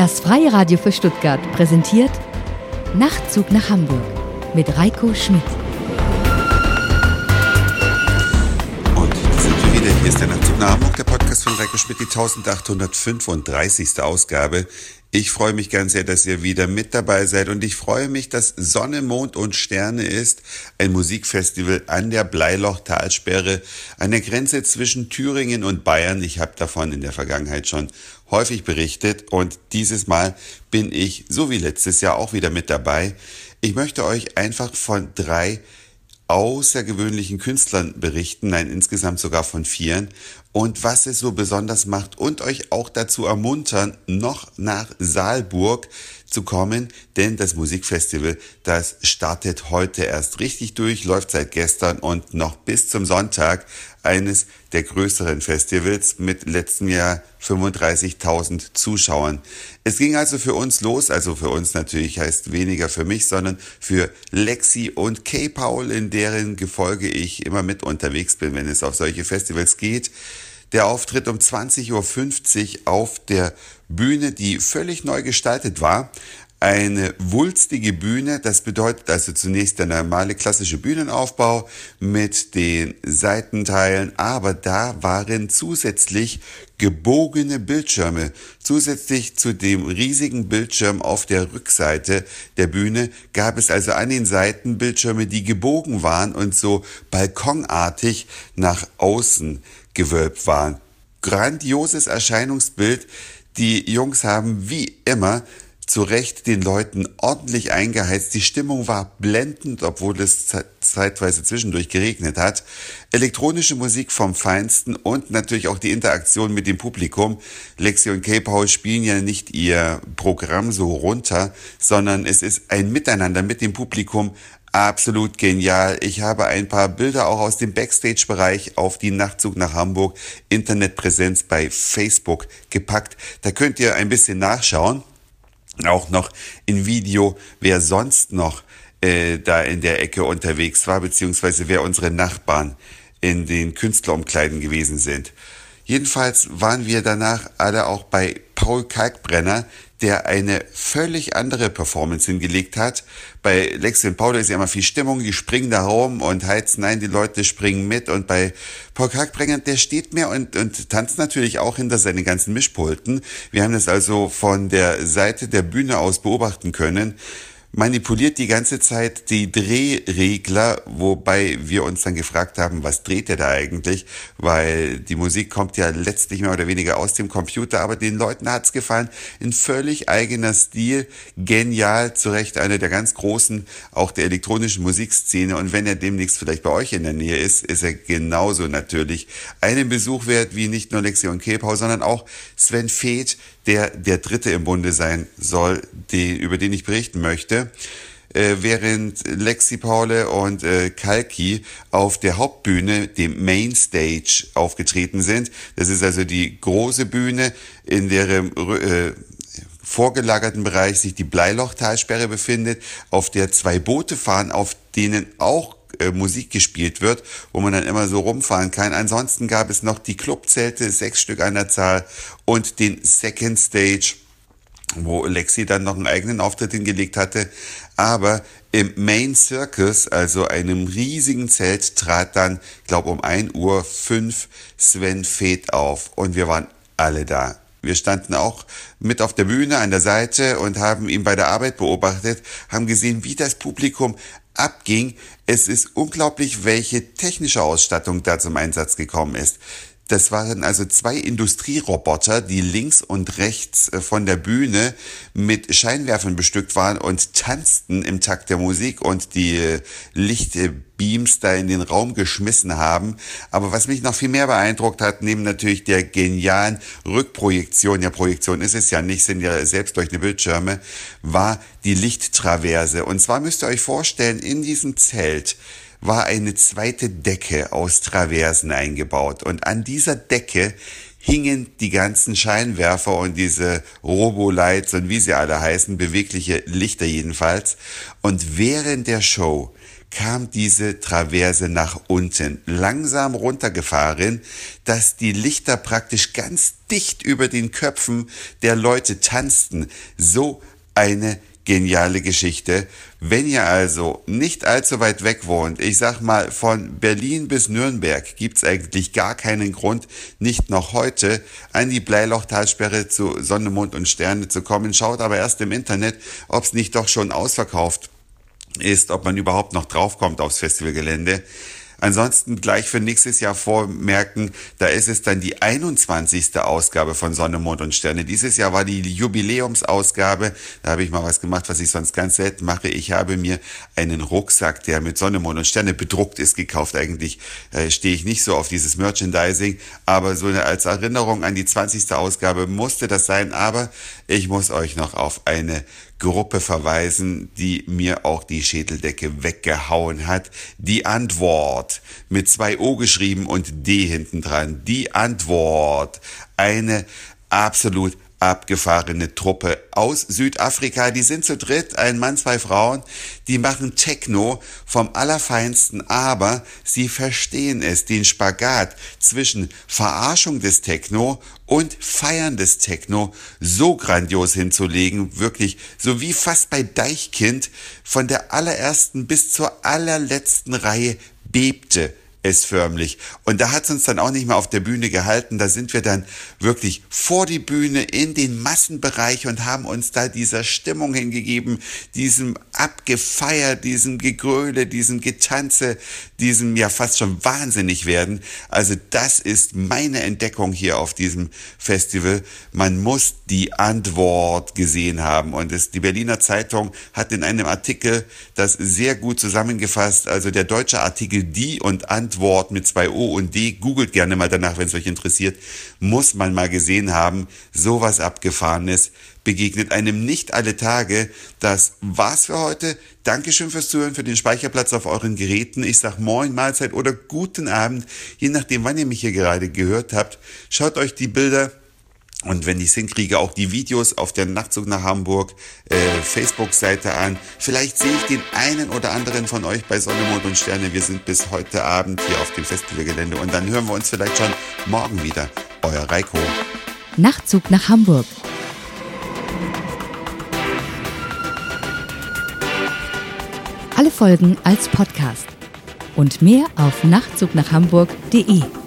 Das Freie Radio für Stuttgart präsentiert Nachtzug nach Hamburg mit Reiko Schmidt. Und sind wir wieder. Hier ist der Nachtzug nach Hamburg, der Podcast von Reiko Schmidt, die 1835. Ausgabe. Ich freue mich ganz sehr, dass ihr wieder mit dabei seid und ich freue mich, dass Sonne, Mond und Sterne ist, ein Musikfestival an der Bleilochtalsperre, an der Grenze zwischen Thüringen und Bayern. Ich habe davon in der Vergangenheit schon häufig berichtet und dieses Mal bin ich, so wie letztes Jahr, auch wieder mit dabei. Ich möchte euch einfach von drei außergewöhnlichen Künstlern berichten, nein, insgesamt sogar von vieren. Und was es so besonders macht und euch auch dazu ermuntern, noch nach Saalburg zu kommen, denn das Musikfestival, das startet heute erst richtig durch, läuft seit gestern und noch bis zum Sonntag eines der größeren Festivals mit letztem Jahr 35.000 Zuschauern. Es ging also für uns los, also für uns natürlich heißt weniger für mich, sondern für Lexi und Kay Paul, in deren Gefolge ich immer mit unterwegs bin, wenn es auf solche Festivals geht. Der Auftritt um 20.50 Uhr auf der Bühne, die völlig neu gestaltet war. Eine wulstige Bühne, das bedeutet also zunächst der normale klassische Bühnenaufbau mit den Seitenteilen, aber da waren zusätzlich gebogene Bildschirme. Zusätzlich zu dem riesigen Bildschirm auf der Rückseite der Bühne gab es also an den Seiten Bildschirme, die gebogen waren und so balkonartig nach außen gewölbt waren. Grandioses Erscheinungsbild. Die Jungs haben wie immer zu Recht den Leuten ordentlich eingeheizt. Die Stimmung war blendend, obwohl es zeitweise zwischendurch geregnet hat. Elektronische Musik vom Feinsten und natürlich auch die Interaktion mit dem Publikum. Lexi und K-Paul spielen ja nicht ihr Programm so runter, sondern es ist ein Miteinander mit dem Publikum, Absolut genial. Ich habe ein paar Bilder auch aus dem Backstage-Bereich auf die Nachtzug nach Hamburg Internetpräsenz bei Facebook gepackt. Da könnt ihr ein bisschen nachschauen. Auch noch in Video, wer sonst noch äh, da in der Ecke unterwegs war, beziehungsweise wer unsere Nachbarn in den Künstlerumkleiden gewesen sind. Jedenfalls waren wir danach alle auch bei Paul Kalkbrenner, der eine völlig andere Performance hingelegt hat. Bei Lexi und Paul ist ja immer viel Stimmung, die springen da rum und heizen ein, die Leute springen mit. Und bei Paul Kalkbrenner, der steht mehr und, und tanzt natürlich auch hinter seinen ganzen Mischpulten. Wir haben das also von der Seite der Bühne aus beobachten können manipuliert die ganze Zeit die Drehregler, wobei wir uns dann gefragt haben, was dreht er da eigentlich? Weil die Musik kommt ja letztlich mehr oder weniger aus dem Computer, aber den Leuten hat's gefallen. In völlig eigener Stil, genial, zu Recht einer der ganz großen, auch der elektronischen Musikszene. Und wenn er demnächst vielleicht bei euch in der Nähe ist, ist er genauso natürlich einen Besuch wert wie nicht nur Lexi und Kepau, sondern auch Sven Feth, der der Dritte im Bunde sein soll, die, über den ich berichten möchte. Äh, während Lexi Paule und äh, Kalki auf der Hauptbühne, dem Mainstage, aufgetreten sind. Das ist also die große Bühne, in deren äh, vorgelagerten Bereich sich die Bleilochtalsperre befindet, auf der zwei Boote fahren, auf denen auch äh, Musik gespielt wird, wo man dann immer so rumfahren kann. Ansonsten gab es noch die Clubzelte, sechs Stück an der Zahl und den Second Stage, wo Lexi dann noch einen eigenen Auftritt hingelegt hatte. Aber im Main Circus, also einem riesigen Zelt, trat dann, glaube um 1 Uhr 5 Sven Feth auf. Und wir waren alle da. Wir standen auch mit auf der Bühne an der Seite und haben ihn bei der Arbeit beobachtet, haben gesehen, wie das Publikum abging. Es ist unglaublich, welche technische Ausstattung da zum Einsatz gekommen ist. Das waren also zwei Industrieroboter, die links und rechts äh, von der Bühne mit Scheinwerfern bestückt waren und tanzten im Takt der Musik und die äh, Lichtbeams da in den Raum geschmissen haben. Aber was mich noch viel mehr beeindruckt hat, neben natürlich der genialen Rückprojektion, ja Projektion ist es ja nicht, sind ja selbst durch eine Bildschirme, war die Lichttraverse. Und zwar müsst ihr euch vorstellen, in diesem Zelt war eine zweite Decke aus Traversen eingebaut. Und an dieser Decke hingen die ganzen Scheinwerfer und diese Robolights und wie sie alle heißen, bewegliche Lichter jedenfalls. Und während der Show kam diese Traverse nach unten, langsam runtergefahren, dass die Lichter praktisch ganz dicht über den Köpfen der Leute tanzten. So eine geniale Geschichte. Wenn ihr also nicht allzu weit weg wohnt, ich sag mal von Berlin bis Nürnberg, gibt's eigentlich gar keinen Grund, nicht noch heute an die Bleilochtalsperre zu Sonne, Mond und Sterne zu kommen. Schaut aber erst im Internet, ob's nicht doch schon ausverkauft ist, ob man überhaupt noch draufkommt aufs Festivalgelände. Ansonsten gleich für nächstes Jahr vormerken, da ist es dann die 21. Ausgabe von Sonne, Mond und Sterne. Dieses Jahr war die Jubiläumsausgabe. Da habe ich mal was gemacht, was ich sonst ganz selten mache. Ich habe mir einen Rucksack, der mit Sonne, Mond und Sterne bedruckt ist, gekauft. Eigentlich äh, stehe ich nicht so auf dieses Merchandising, aber so als Erinnerung an die 20. Ausgabe musste das sein. Aber ich muss euch noch auf eine Gruppe verweisen, die mir auch die Schädeldecke weggehauen hat. Die Antwort mit zwei O geschrieben und D hinten dran. Die Antwort. Eine absolut abgefahrene Truppe aus Südafrika. Die sind zu dritt, ein Mann, zwei Frauen. Die machen Techno vom Allerfeinsten, aber sie verstehen es, den Spagat zwischen Verarschung des Techno und Feiern des Techno so grandios hinzulegen, wirklich, so wie fast bei Deichkind, von der allerersten bis zur allerletzten Reihe bebte es förmlich. Und da hat es uns dann auch nicht mehr auf der Bühne gehalten. Da sind wir dann wirklich vor die Bühne in den Massenbereich und haben uns da dieser Stimmung hingegeben, diesem abgefeiert, diesem Gegröle, diesem Getanze, diesem ja fast schon wahnsinnig werden. Also das ist meine Entdeckung hier auf diesem Festival. Man muss die Antwort gesehen haben. Und es, die Berliner Zeitung hat in einem Artikel das sehr gut zusammengefasst. Also der deutsche Artikel Die und Antwort Antwort mit zwei O und D, googelt gerne mal danach, wenn es euch interessiert, muss man mal gesehen haben, sowas Abgefahrenes begegnet einem nicht alle Tage. Das war's für heute. Dankeschön fürs Zuhören, für den Speicherplatz auf euren Geräten. Ich sag Moin, Mahlzeit oder guten Abend, je nachdem, wann ihr mich hier gerade gehört habt. Schaut euch die Bilder und wenn ich es hinkriege, auch die Videos auf der Nachtzug nach Hamburg äh, Facebook-Seite an. Vielleicht sehe ich den einen oder anderen von euch bei Sonne, Mond und Sterne. Wir sind bis heute Abend hier auf dem Festivalgelände und dann hören wir uns vielleicht schon morgen wieder. Euer Reiko. Nachtzug nach Hamburg. Alle Folgen als Podcast. Und mehr auf nachtzugnachhamburg.de.